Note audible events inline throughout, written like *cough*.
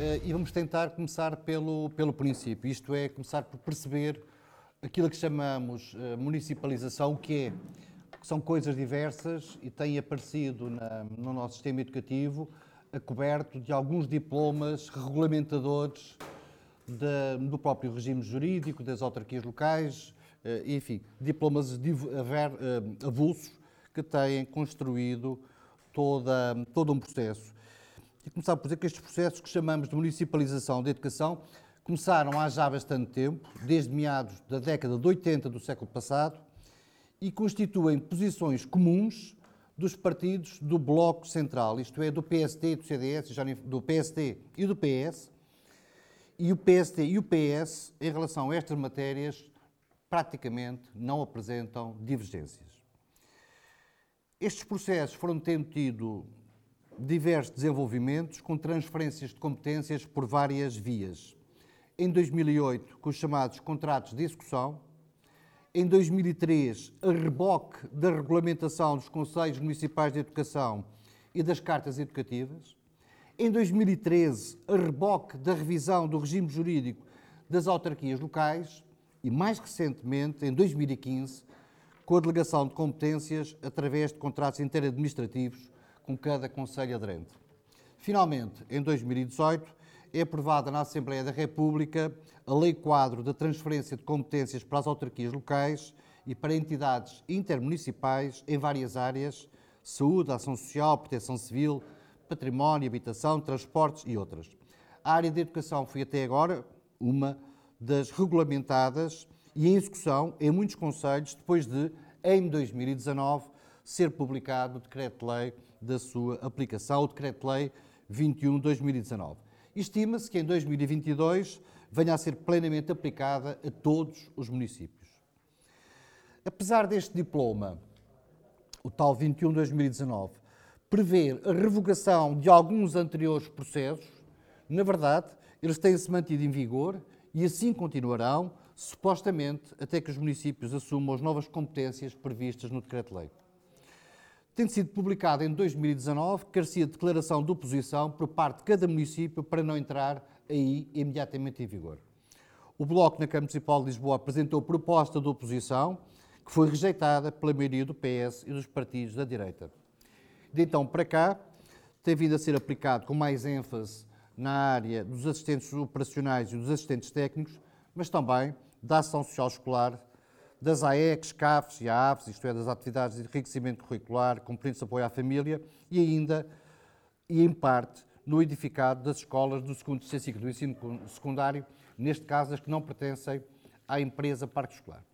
eh, e vamos tentar começar pelo, pelo princípio, isto é, começar por perceber aquilo que chamamos eh, municipalização, o que é. São coisas diversas e tem aparecido na, no nosso sistema educativo coberto de alguns diplomas regulamentadores de, do próprio regime jurídico, das autarquias locais, enfim, diplomas avulsos que têm construído toda, todo um processo. E começar por dizer que estes processos que chamamos de municipalização da educação começaram há já bastante tempo, desde meados da década de 80 do século passado, e constituem posições comuns dos partidos do Bloco Central, isto é, do PST e do CDS, do PST e do PS, e o PST e o PS, em relação a estas matérias, praticamente não apresentam divergências. Estes processos foram tendo tido diversos desenvolvimentos com transferências de competências por várias vias. Em 2008, com os chamados contratos de execução. Em 2003, a reboque da regulamentação dos Conselhos Municipais de Educação e das cartas educativas. Em 2013, a reboque da revisão do regime jurídico das autarquias locais. E, mais recentemente, em 2015, com a delegação de competências através de contratos interadministrativos com cada Conselho aderente. Finalmente, em 2018, é aprovada na Assembleia da República a Lei Quadro da Transferência de Competências para as Autarquias Locais e para entidades intermunicipais em várias áreas: saúde, ação social, proteção civil, património, habitação, transportes e outras. A área de educação foi até agora uma das regulamentadas e em execução em muitos conselhos, depois de, em 2019, ser publicado o decreto-lei da sua aplicação, o decreto-lei 21-2019. Estima-se que em 2022 venha a ser plenamente aplicada a todos os municípios. Apesar deste diploma, o tal 21-2019, prever a revogação de alguns anteriores processos, na verdade, eles têm-se mantido em vigor e assim continuarão, supostamente, até que os municípios assumam as novas competências previstas no Decreto-Lei. Tendo sido publicado em 2019, carecia de declaração de oposição por parte de cada município para não entrar aí imediatamente em vigor. O Bloco na Câmara Municipal de Lisboa apresentou proposta de oposição, que foi rejeitada pela maioria do PS e dos partidos da direita. De então para cá, tem vindo a ser aplicado com mais ênfase na área dos assistentes operacionais e dos assistentes técnicos, mas também da ação social escolar, das AECs, CAFs e AAFs, isto é, das atividades de enriquecimento curricular, de apoio à família, e ainda, e em parte, no edificado das escolas do segundo ciclo do ensino secundário, neste caso as que não pertencem à empresa Parque Escolar.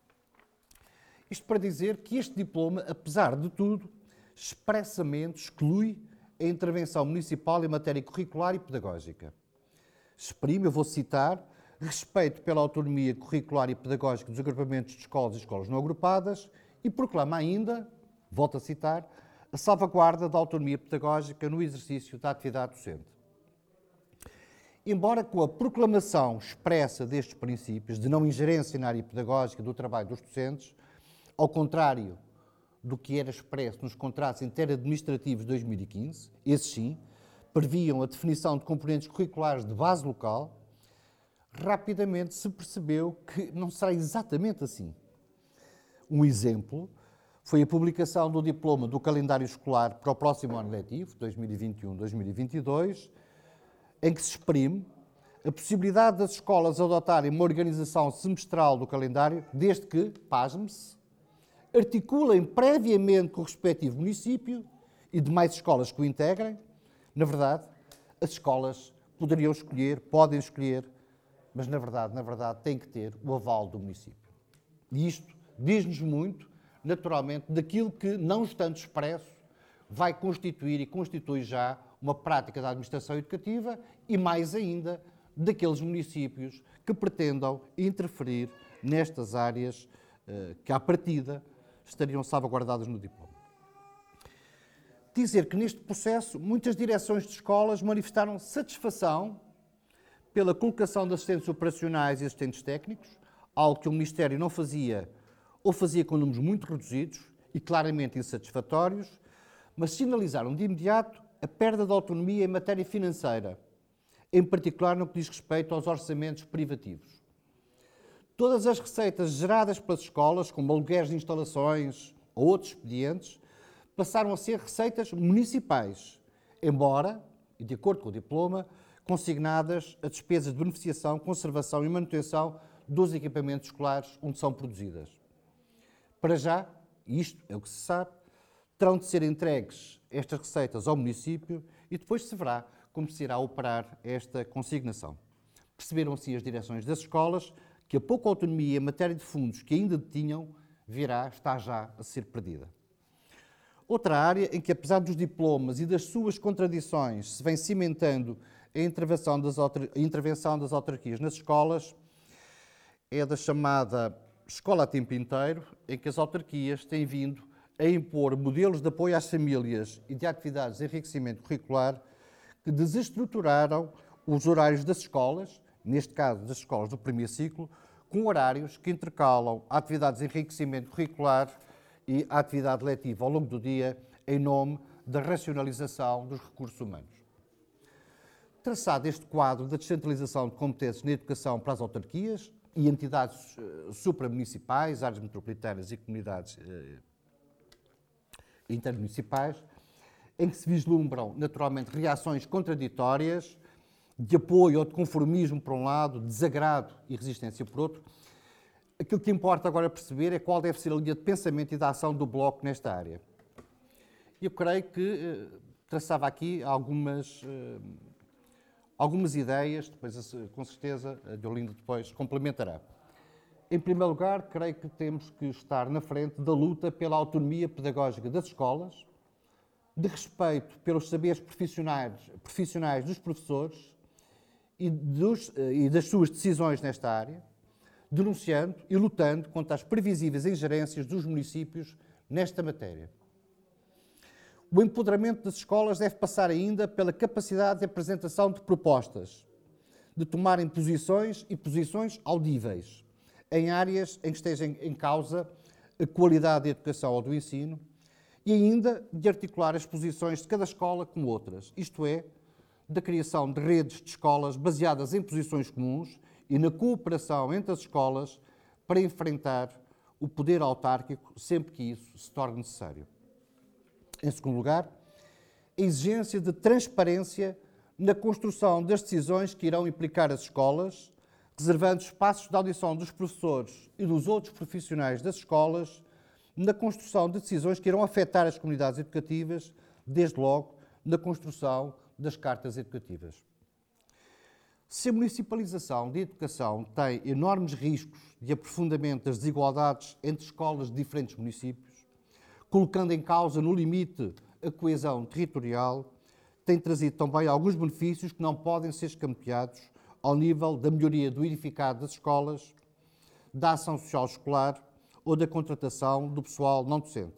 Isto para dizer que este diploma, apesar de tudo, expressamente exclui a intervenção municipal em matéria curricular e pedagógica. Exprime, eu vou citar, respeito pela autonomia curricular e pedagógica dos agrupamentos de escolas e escolas não agrupadas e proclama ainda, volto a citar, a salvaguarda da autonomia pedagógica no exercício da atividade docente. Embora com a proclamação expressa destes princípios de não ingerência na área pedagógica do trabalho dos docentes, ao contrário do que era expresso nos contratos interadministrativos de 2015, esses sim, previam a definição de componentes curriculares de base local, rapidamente se percebeu que não será exatamente assim. Um exemplo foi a publicação do diploma do calendário escolar para o próximo ano letivo, 2021-2022, em que se exprime a possibilidade das escolas adotarem uma organização semestral do calendário, desde que, pasme-se, articulem previamente com o respectivo município e demais escolas que o integrem. Na verdade, as escolas poderiam escolher, podem escolher mas na verdade, na verdade, tem que ter o aval do município. E isto diz-nos muito, naturalmente, daquilo que, não estando expresso, vai constituir e constitui já uma prática da administração educativa e, mais ainda, daqueles municípios que pretendam interferir nestas áreas eh, que, à partida, estariam salvaguardadas no diploma. Dizer que neste processo muitas direções de escolas manifestaram satisfação pela colocação de assistentes operacionais e assistentes técnicos, algo que o Ministério não fazia ou fazia com números muito reduzidos e claramente insatisfatórios, mas sinalizaram de imediato a perda de autonomia em matéria financeira, em particular no que diz respeito aos orçamentos privativos. Todas as receitas geradas pelas escolas, como aluguéis de instalações ou outros expedientes, passaram a ser receitas municipais, embora, e de acordo com o diploma, consignadas a despesas de beneficiação, conservação e manutenção dos equipamentos escolares onde são produzidas. Para já, e isto é o que se sabe, terão de ser entregues estas receitas ao município e depois se verá como se irá operar esta consignação. Perceberam assim as direções das escolas que a pouca autonomia em matéria de fundos que ainda detinham virá, está já a ser perdida. Outra área em que, apesar dos diplomas e das suas contradições, se vem cimentando a intervenção das, a intervenção das autarquias nas escolas é da chamada escola a tempo inteiro, em que as autarquias têm vindo a impor modelos de apoio às famílias e de atividades de enriquecimento curricular que desestruturaram os horários das escolas, neste caso das escolas do primeiro ciclo, com horários que intercalam atividades de enriquecimento curricular e atividade letiva ao longo do dia, em nome da racionalização dos recursos humanos. Traçado este quadro da descentralização de competências na educação para as autarquias e entidades uh, supramunicipais, áreas metropolitanas e comunidades uh, intermunicipais, em que se vislumbram naturalmente reações contraditórias de apoio ou de conformismo por um lado, desagrado e resistência por outro. Aquilo que importa agora perceber é qual deve ser a linha de pensamento e da ação do Bloco nesta área. Eu creio que eh, traçava aqui algumas, eh, algumas ideias, depois com certeza a Diolinda depois complementará. Em primeiro lugar, creio que temos que estar na frente da luta pela autonomia pedagógica das escolas, de respeito pelos saberes profissionais, profissionais dos professores e, dos, eh, e das suas decisões nesta área, denunciando e lutando contra as previsíveis ingerências dos municípios nesta matéria. O empoderamento das escolas deve passar ainda pela capacidade de apresentação de propostas, de tomarem posições e posições audíveis em áreas em que esteja em causa a qualidade da educação ou do ensino e ainda de articular as posições de cada escola com outras, isto é, da criação de redes de escolas baseadas em posições comuns e na cooperação entre as escolas para enfrentar o poder autárquico sempre que isso se torne necessário. Em segundo lugar, a exigência de transparência na construção das decisões que irão implicar as escolas, reservando espaços de audição dos professores e dos outros profissionais das escolas na construção de decisões que irão afetar as comunidades educativas, desde logo na construção das cartas educativas. Se a municipalização de educação tem enormes riscos de aprofundamento das desigualdades entre escolas de diferentes municípios, colocando em causa, no limite, a coesão territorial, tem trazido também alguns benefícios que não podem ser escamoteados ao nível da melhoria do edificado das escolas, da ação social escolar ou da contratação do pessoal não docente.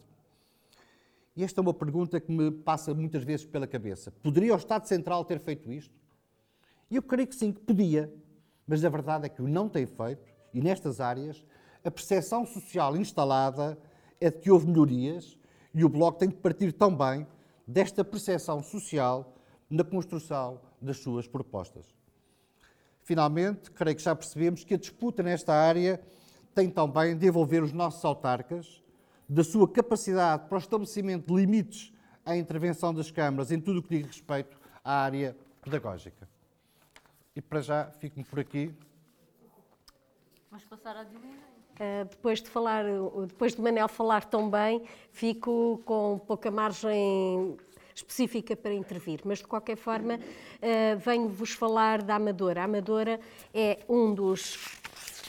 E esta é uma pergunta que me passa muitas vezes pela cabeça. Poderia o Estado Central ter feito isto? E eu creio que sim, que podia, mas a verdade é que o não tem feito, e nestas áreas, a percepção social instalada é de que houve melhorias e o Bloco tem de partir também desta percepção social na construção das suas propostas. Finalmente, creio que já percebemos que a disputa nesta área tem também de envolver os nossos autarcas da sua capacidade para o estabelecimento de limites à intervenção das câmaras em tudo o que diz respeito à área pedagógica. E para já, fico-me por aqui. Vamos passar à Dilina. Uh, depois de falar, depois de Manel falar tão bem, fico com pouca margem específica para intervir, mas de qualquer forma uh, venho-vos falar da Amadora. A Amadora é um dos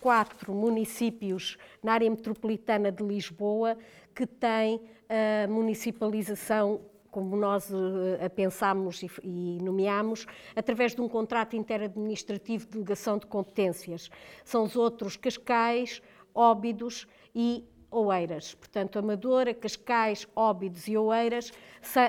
quatro municípios na área metropolitana de Lisboa que tem a municipalização como nós eh, a pensámos e nomeámos, através de um contrato interadministrativo de delegação de competências. São os outros Cascais, Óbidos e Oeiras. Portanto, Amadora, Cascais, Óbidos e Oeiras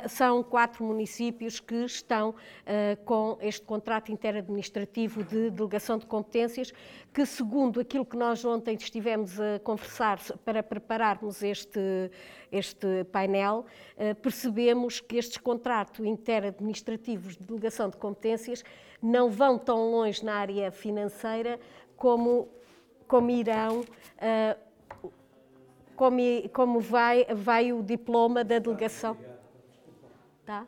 são quatro municípios que estão uh, com este contrato interadministrativo de delegação de competências, que, segundo aquilo que nós ontem estivemos a conversar para prepararmos este, este painel, uh, percebemos que estes contratos interadministrativos de delegação de competências não vão tão longe na área financeira como, como irão. Uh, como, como vai, vai o diploma da delegação. Tá?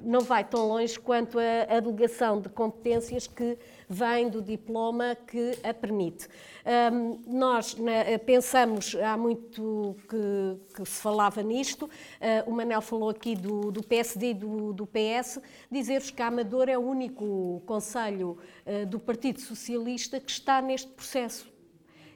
Não vai tão longe quanto a, a delegação de competências que vem do diploma que a permite. Um, nós na, pensamos, há muito que, que se falava nisto, uh, o Manel falou aqui do, do PSD e do, do PS, dizer-vos que a Amadora é o único conselho uh, do Partido Socialista que está neste processo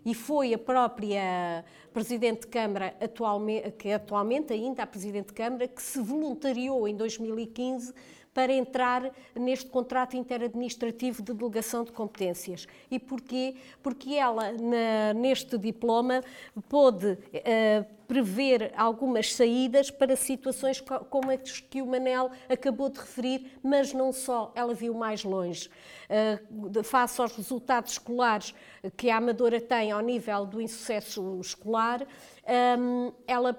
e foi a própria Presidente de Câmara, atualmente, que atualmente ainda a Presidente de Câmara, que se voluntariou em 2015 para entrar neste contrato interadministrativo de delegação de competências. E porquê? Porque ela, na, neste diploma, pôde uh, prever algumas saídas para situações como as que o Manel acabou de referir, mas não só, ela viu mais longe. Uh, face aos resultados escolares que a Amadora tem ao nível do insucesso escolar, ela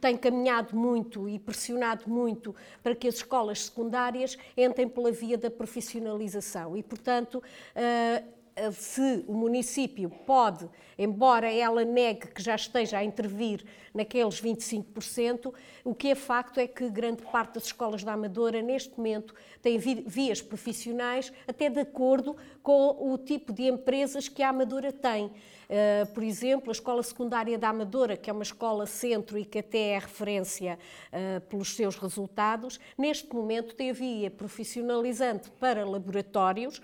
tem caminhado muito e pressionado muito para que as escolas secundárias entrem pela via da profissionalização e, portanto, uh, se o município pode, embora ela negue que já esteja a intervir naqueles 25%, o que é facto é que grande parte das escolas da Amadora, neste momento, têm vias profissionais até de acordo com o tipo de empresas que a Amadora tem. Uh, por exemplo, a Escola Secundária da Amadora, que é uma escola centro e que até é referência uh, pelos seus resultados, neste momento tem a via profissionalizante para laboratórios,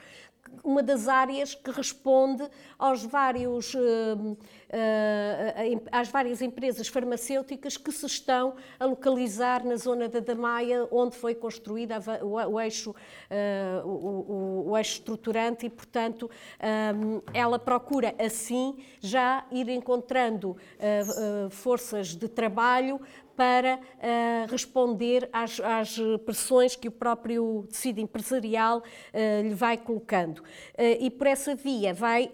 uma das áreas que responde aos vários, uh, às várias empresas farmacêuticas que se estão a localizar na zona da Damaia, onde foi construída o, o eixo, uh, o, o, eixo estruturante e, portanto, um, ela procura assim já ir encontrando forças de trabalho para uh, responder às, às, pressões que o próprio tecido empresarial uh, lhe vai colocando. Uh, e por essa via vai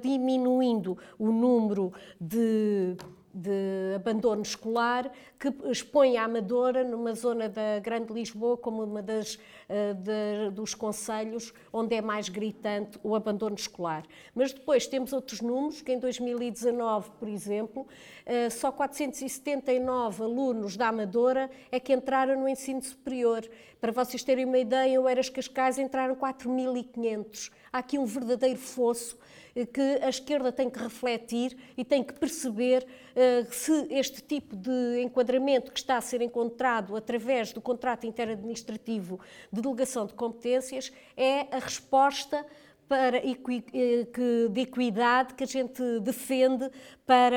diminuindo o número de de abandono escolar que expõe a Amadora numa zona da Grande Lisboa como uma das de, dos conselhos onde é mais gritante o abandono escolar. Mas depois temos outros números, que em 2019, por exemplo, eh, só 479 alunos da Amadora é que entraram no ensino superior. Para vocês terem uma ideia, o Eras Cascais entraram 4.500. Há aqui um verdadeiro fosso que a esquerda tem que refletir e tem que perceber uh, se este tipo de enquadramento que está a ser encontrado através do contrato interadministrativo delegação de competências é a resposta para, eh, de equidade que a gente defende para,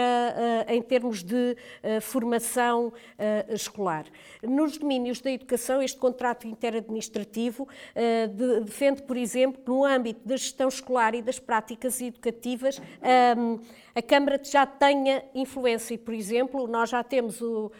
eh, em termos de eh, formação escolar. Nos domínios da educação, este contrato interadministrativo defende, por exemplo, no âmbito da gestão escolar e das práticas educativas, ehm, a Câmara já tenha influência. Por exemplo, nós já temos o,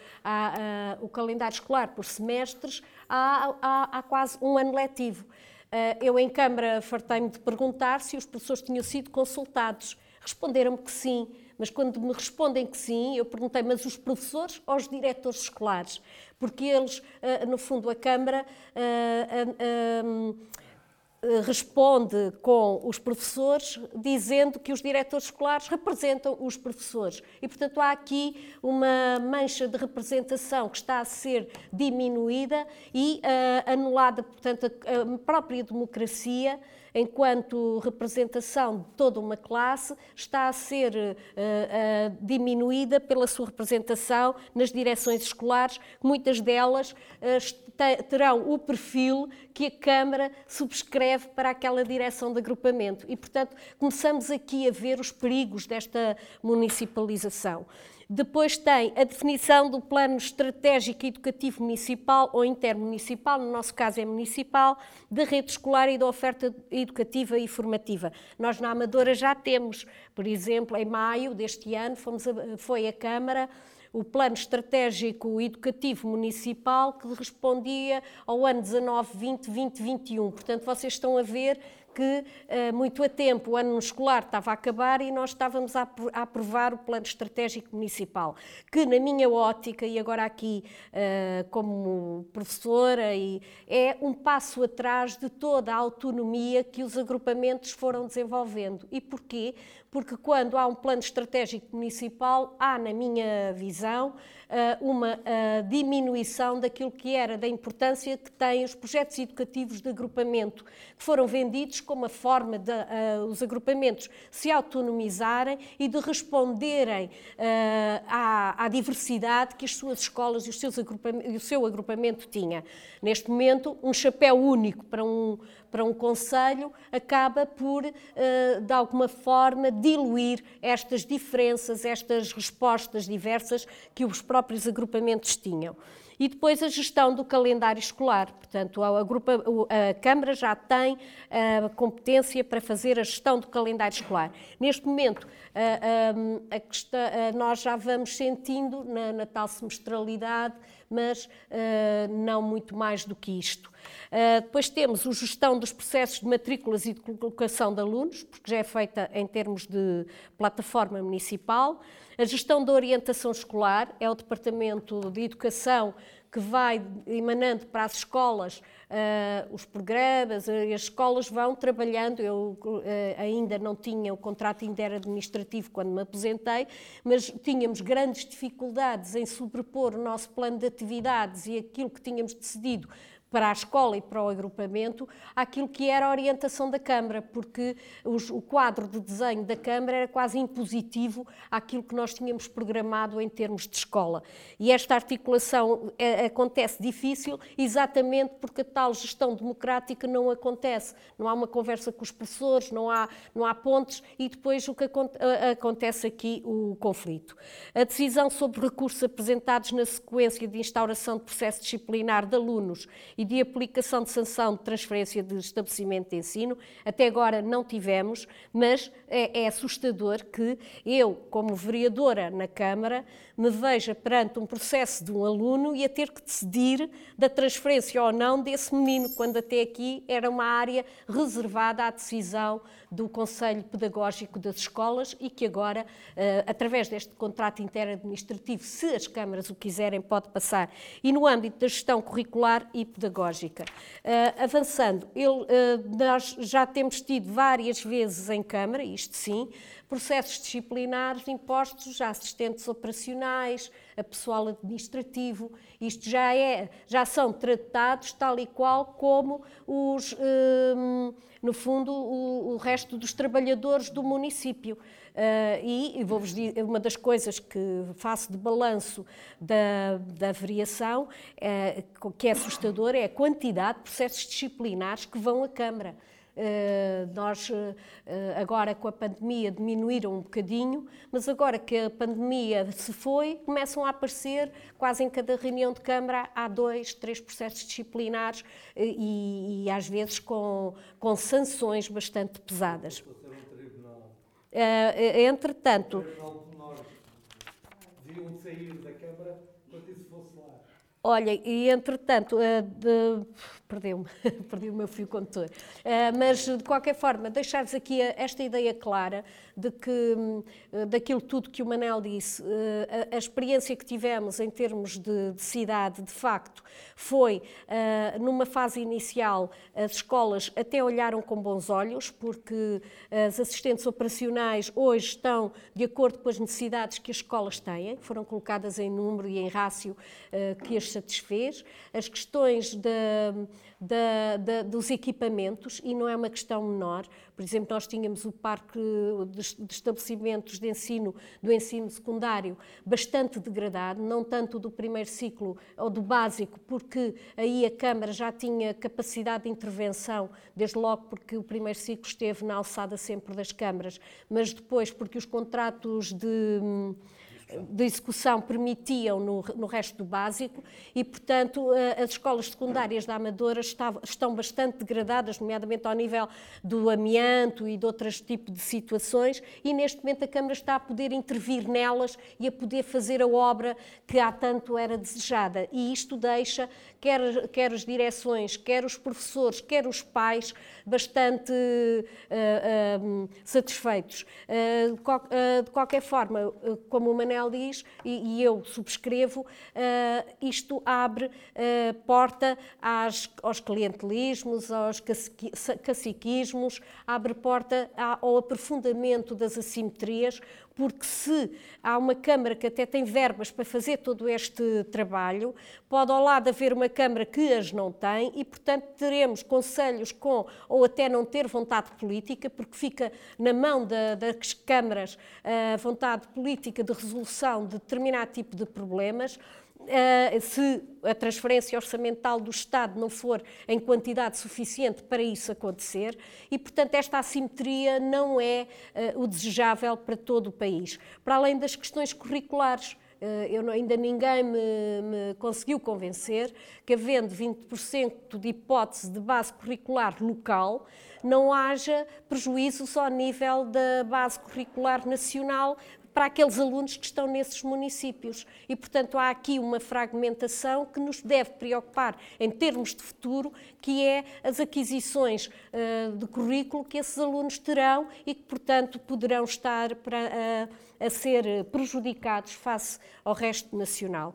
o calendário escolar por semestres há, há, há quase um ano letivo. Eh, eu, em Câmara, fartei-me de perguntar se os professores tinham sido consultados. Responderam-me que sim, mas quando me respondem que sim, eu perguntei, mas os professores ou os diretores escolares? Porque eles, eh, no fundo, a Câmara eh, responde com os professores, dizendo que os diretores escolares representam os professores. E, portanto, há aqui uma mancha de representação que está a ser diminuída e uh, anulada, portanto, a, a própria democracia enquanto representação de toda uma classe, está a ser uh, uh, diminuída pela sua representação nas direções escolares, muitas delas uh, terão o perfil que a Câmara subscreve para aquela direção de agrupamento. E, portanto, começamos aqui a ver os perigos desta municipalização. Depois tem a definição do plano estratégico educativo municipal ou intermunicipal, no nosso caso é municipal, da rede escolar e da oferta educativa e formativa. Nós na Amadora já temos, por exemplo, em maio deste ano fomos a, foi a Câmara o Plano Estratégico Educativo Municipal que respondia ao ano 19, 20, 20, 21. Portanto, vocês estão a ver que uh, muito a tempo o ano escolar estava a acabar e nós estávamos a, aprovar o Plano Estratégico Municipal, que na minha ótica, e agora aqui uh, como professora, é um passo atrás de toda a autonomia que os agrupamentos foram desenvolvendo. E porquê? Porque quando há um plano estratégico municipal, há, na minha visão, eh, uma eh, diminuição daquilo que era da importância que têm os projetos educativos de agrupamento, que foram vendidos como a forma de uh, os agrupamentos se autonomizarem e de responderem uh, à, à, diversidade que as suas escolas e, os seus o seu agrupamento tinha. Neste momento, um chapéu único para um, para um conselho acaba por, de alguma forma, diluir estas diferenças, estas respostas diversas que os próprios agrupamentos tinham. E depois a gestão do calendário escolar. Portanto, a, grupa, a Câmara já tem a competência para fazer a gestão do calendário escolar. Neste momento, a, a, questão, nós já vamos sentindo na, na tal semestralidade, mas não muito mais do que isto. Uh, depois temos a gestão dos processos de matrículas e de colocação de alunos, porque já é feita em termos de plataforma municipal. A gestão da orientação escolar é o Departamento de Educação que vai emanando para as escolas uh, os programas, e as escolas vão trabalhando. Eu uh, ainda não tinha o contrato interadministrativo quando me aposentei, mas tínhamos grandes dificuldades em sobrepor o nosso plano de atividades e aquilo que tínhamos decidido para a escola e para o agrupamento aquilo que era a orientação da Câmara, porque os, o quadro de desenho da Câmara era quase impositivo àquilo que nós tínhamos programado em termos de escola. E esta articulação é, acontece difícil exatamente porque a tal gestão democrática não acontece. Não há uma conversa com os professores, não há, não há pontes e depois o que acontece aqui, o conflito. A decisão sobre recursos apresentados na sequência de instauração de processo disciplinar de alunos e de aplicação de sanção de transferência de estabelecimento de ensino. Até agora não tivemos, mas é, é assustador que eu, como vereadora na Câmara, me veja perante um processo de um aluno e a ter que decidir da transferência ou não desse menino, quando até aqui era uma área reservada à decisão do Conselho Pedagógico das Escolas e que agora, eh, através deste contrato interadministrativo, se as câmaras o quiserem, pode passar. E no âmbito da gestão curricular e pedagógica. Eh, avançando, eh, nós já temos tido várias vezes em Câmara, isto sim, processos disciplinares impostos a assistentes operacionais, a pessoal administrativo. Isto já é, já são tratados tal e qual como os, hum, no fundo, o, o, resto dos trabalhadores do município. Uh, e, e vou-vos dizer, uma das coisas que faço de balanço da, da variação, uh, que é assustador, é a quantidade de processos disciplinares que vão à Câmara. Uh, nós, uh, agora com a pandemia, diminuíram um bocadinho, mas agora que a pandemia se foi, começam a aparecer, quase em cada reunião de Câmara, há dois, três processos disciplinares uh, e, e, às vezes com, com sanções bastante pesadas. entretanto. Deviam sair da Câmara quando isso fosse lá. Olha, e entretanto, de, perdeu-me, *laughs* perdi o meu fio condutor. Uh, mas, de qualquer forma, deixar-vos aqui esta ideia clara de que, uh, daquilo tudo que o Manel disse, a, experiência que tivemos em termos de cidade, de facto, foi, numa fase inicial, as escolas até olharam com bons olhos, porque as assistentes operacionais hoje estão de acordo com as necessidades que as escolas têm, foram colocadas em número e em rácio que as satisfez. As questões da da, da, dos equipamentos e não é uma questão menor. Por exemplo, nós tínhamos o parque de, de estabelecimentos de ensino, do ensino secundário, bastante degradado, não tanto do primeiro ciclo ou do básico, porque aí a Câmara já tinha capacidade de intervenção, desde logo porque o primeiro ciclo esteve na alçada sempre das câmaras, mas depois porque os contratos de de execução permitiam no, no, resto do básico e, portanto, eh, as escolas secundárias da Amadora estão bastante degradadas, nomeadamente ao nível do amianto e de outros tipos de situações, e neste momento a Câmara está a poder intervir nelas e a poder fazer a obra que há tanto era desejada. E isto deixa quer, quer as direções, quer os professores, quer os pais, bastante uh, uh, satisfeitos. Uh, de, qual, de, qualquer forma, como o Manel diz, e, e eu subscrevo, isto abre porta às, aos clientelismos, aos caciquismos, abre porta ao aprofundamento das assimetrias, porque se há uma Câmara que até tem verbas para fazer todo este trabalho, pode ao lado haver uma Câmara que as não tem e, portanto, teremos conselhos com ou até não ter vontade política, porque fica na mão da, das câmaras a vontade política de resolução de determinado tipo de problemas. Uh, se a transferência orçamental do Estado não for em quantidade suficiente para isso acontecer, e, portanto, esta assimetria não é uh, o desejável para todo o país. Para além das questões curriculares, uh, eu não, ainda ninguém me, me, conseguiu convencer que, havendo 20% de hipótese de base curricular local, não haja prejuízo só ao nível da base curricular nacional, para aqueles alunos que estão nesses municípios. E, portanto, há aqui uma fragmentação que nos deve preocupar em termos de futuro, que é as aquisições uh, de currículo que esses alunos terão e que, portanto, poderão estar para, uh, a ser prejudicados face ao resto nacional.